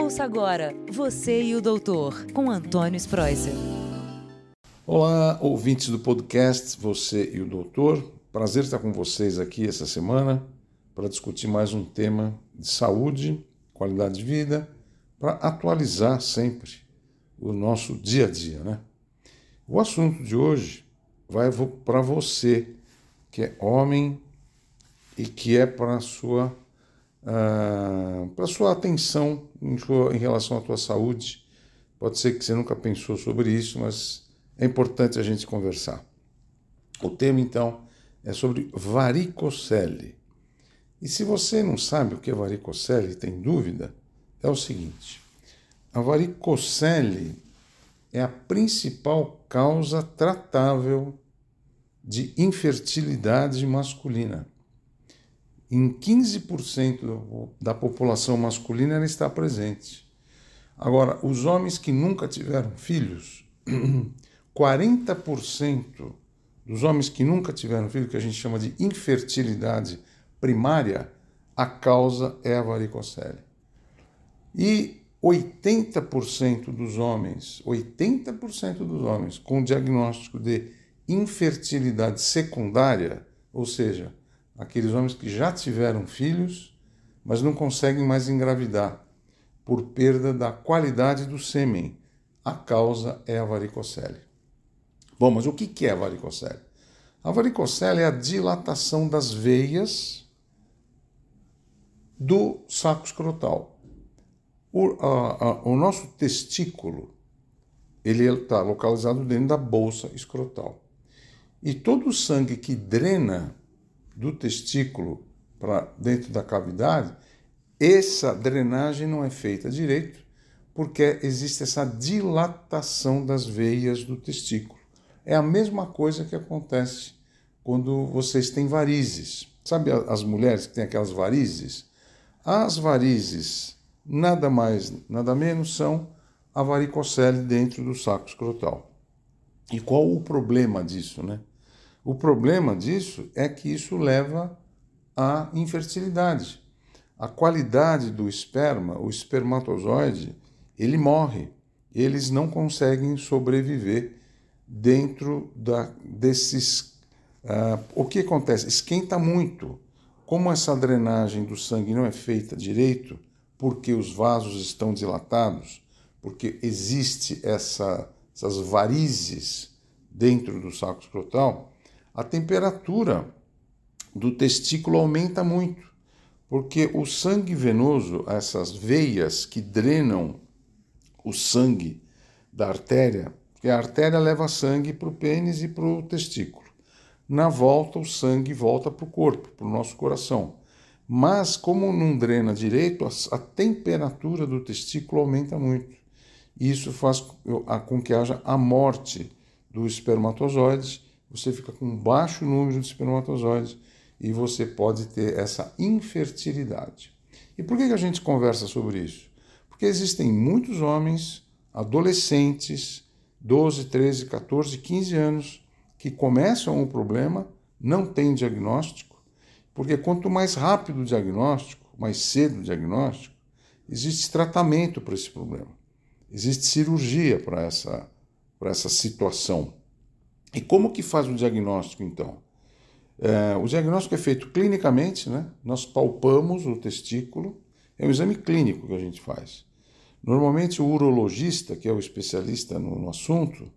Ouça agora Você e o Doutor, com Antônio Spreuser. Olá, ouvintes do podcast Você e o Doutor. Prazer estar com vocês aqui essa semana para discutir mais um tema de saúde, qualidade de vida, para atualizar sempre o nosso dia a dia, né? O assunto de hoje vai para você que é homem e que é para sua uh, para sua atenção em, sua, em relação à tua saúde. Pode ser que você nunca pensou sobre isso, mas é importante a gente conversar. O tema então é sobre varicocele. E se você não sabe o que é varicocele e tem dúvida, é o seguinte: a varicocele é a principal causa tratável de infertilidade masculina. Em 15% da população masculina ela está presente. Agora, os homens que nunca tiveram filhos, 40% dos homens que nunca tiveram filho, que a gente chama de infertilidade primária, a causa é a varicocele. E 80% dos homens, 80% dos homens com diagnóstico de infertilidade secundária, ou seja, aqueles homens que já tiveram filhos, mas não conseguem mais engravidar por perda da qualidade do sêmen. A causa é a varicocele. Bom, mas o que é a varicocele? A varicocele é a dilatação das veias do saco escrotal. O, a, a, o nosso testículo ele está localizado dentro da bolsa escrotal. E todo o sangue que drena do testículo para dentro da cavidade, essa drenagem não é feita direito, porque existe essa dilatação das veias do testículo. É a mesma coisa que acontece quando vocês têm varizes. Sabe as mulheres que têm aquelas varizes? As varizes, nada mais, nada menos, são a varicocele dentro do saco escrotal. E qual o problema disso, né? O problema disso é que isso leva à infertilidade. A qualidade do esperma, o espermatozoide, ele morre. Eles não conseguem sobreviver dentro da, desses. Uh, o que acontece? Esquenta muito. Como essa drenagem do sangue não é feita direito, porque os vasos estão dilatados, porque existe essa, essas varizes dentro do saco escrotal, a temperatura do testículo aumenta muito, porque o sangue venoso, essas veias que drenam o sangue da artéria, porque a artéria leva sangue para o pênis e para o testículo. Na volta, o sangue volta para o corpo, para o nosso coração. Mas, como não drena direito, a, temperatura do testículo aumenta muito. Isso faz com que haja a morte do espermatozoide você fica com baixo número de espermatozoides e você pode ter essa infertilidade. E por que a gente conversa sobre isso? Porque existem muitos homens, adolescentes, 12, 13, 14, 15 anos, que começam o problema, não têm diagnóstico, porque quanto mais rápido o diagnóstico, mais cedo o diagnóstico, existe tratamento para esse problema. Existe cirurgia para essa, para essa situação. E como que faz o diagnóstico, então? É, o diagnóstico é feito clinicamente, né? nós palpamos o testículo, é um exame clínico que a gente faz. Normalmente o urologista, que é o especialista no, no assunto,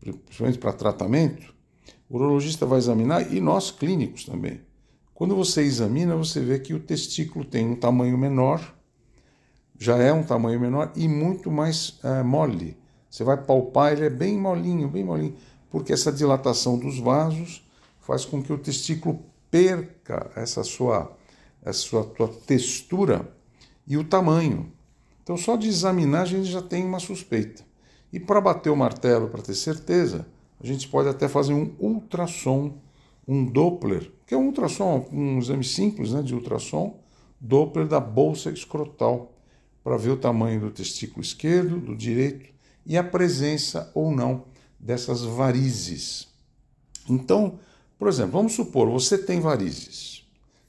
principalmente para tratamento, o urologista vai examinar e nós clínicos também. Quando você examina, você vê que o testículo tem um tamanho menor, já é um tamanho menor e muito mais é, mole. Você vai palpar, ele é bem molinho, bem molinho porque essa dilatação dos vasos faz com que o testículo perca essa sua, essa sua tua textura e o tamanho. Então, só de examinar a gente já tem uma suspeita. E para bater o martelo, para ter certeza, a gente pode até fazer um ultrassom, um Doppler, que é um ultrassom, um exame simples né, de ultrassom, Doppler da bolsa escrotal, para ver o tamanho do testículo esquerdo, do direito e a presença ou não dessas varizes. Então, por exemplo, vamos supor, você tem varizes.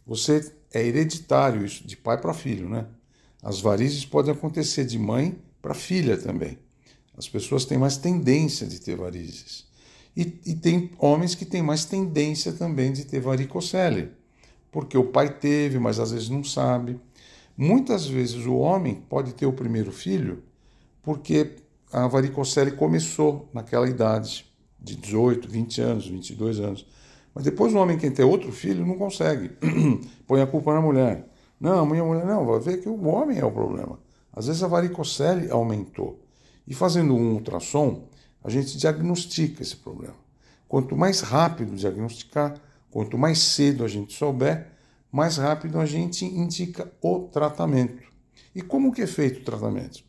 Você é hereditário isso, de pai para filho, né? As varizes podem acontecer de mãe para filha também. As pessoas têm mais tendência de ter varizes. E, e, tem homens que têm mais tendência também de ter varicocele, porque o pai teve, mas às vezes não sabe. Muitas vezes o homem pode ter o primeiro filho porque a varicocele começou naquela idade de 18, 20 anos, 22 anos. Mas depois o homem que tem outro filho não consegue. Põe a culpa na mulher. Não, a minha mulher não, vai ver que o homem é o problema. Às vezes a varicocele aumentou. E fazendo um ultrassom, a gente diagnostica esse problema. Quanto mais rápido diagnosticar, quanto mais cedo a gente souber, mais rápido a gente indica o tratamento. E como que é feito o tratamento?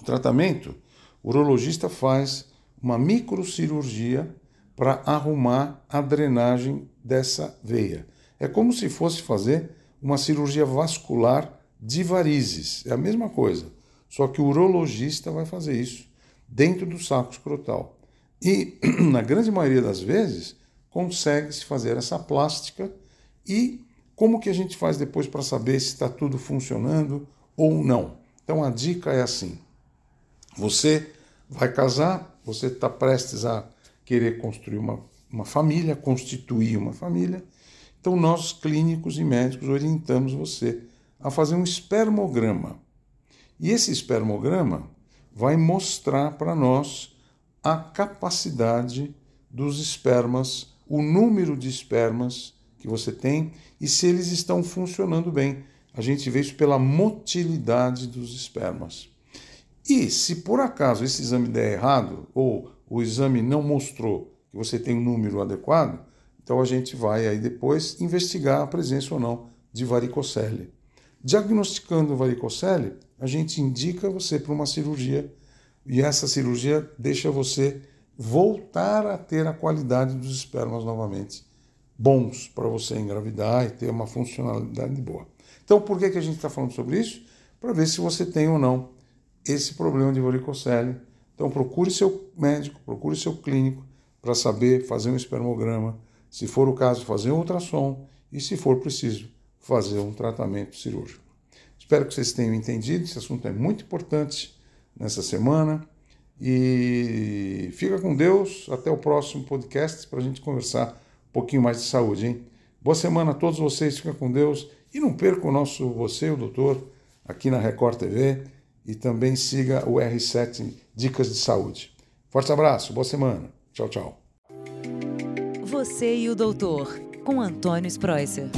O tratamento, o urologista faz uma microcirurgia para arrumar a drenagem dessa veia. É como se fosse fazer uma cirurgia vascular de varizes. É a mesma coisa, só que o urologista vai fazer isso dentro do saco escrotal. E, na grande maioria das vezes, consegue-se fazer essa plástica e como que a gente faz depois para saber se está tudo funcionando ou não? Então a dica é assim: você vai casar, você está prestes a querer construir uma, uma família, constituir uma família. Então nós, clínicos e médicos, orientamos você a fazer um espermograma. E esse espermograma vai mostrar para nós a capacidade dos espermas, o número de espermas que você tem e se eles estão funcionando bem. A gente vê isso pela motilidade dos espermas. E se por acaso esse exame der errado, ou o exame não mostrou que você tem um número adequado, então a gente vai aí depois investigar a presença ou não de varicocele. Diagnosticando varicocele, a gente indica você para uma cirurgia e essa cirurgia deixa você voltar a ter a qualidade dos espermas novamente bons para você engravidar e ter uma funcionalidade boa. Então, por que, que a gente está falando sobre isso? Para ver se você tem ou não esse problema de varicocele. Então, procure seu médico, procure seu clínico para saber fazer um espermograma, se for o caso, fazer um ultrassom e, se for preciso, fazer um tratamento cirúrgico. Espero que vocês tenham entendido. Esse assunto é muito importante nessa semana. E fica com Deus. Até o próximo podcast para a gente conversar um pouquinho mais de saúde, hein? Boa semana a todos vocês. Fica com Deus. E não perca o nosso Você, o Doutor, aqui na Record TV. E também siga o R7 Dicas de Saúde. Forte abraço. Boa semana. Tchau, tchau. Você e o Doutor, com Antônio Spreuser.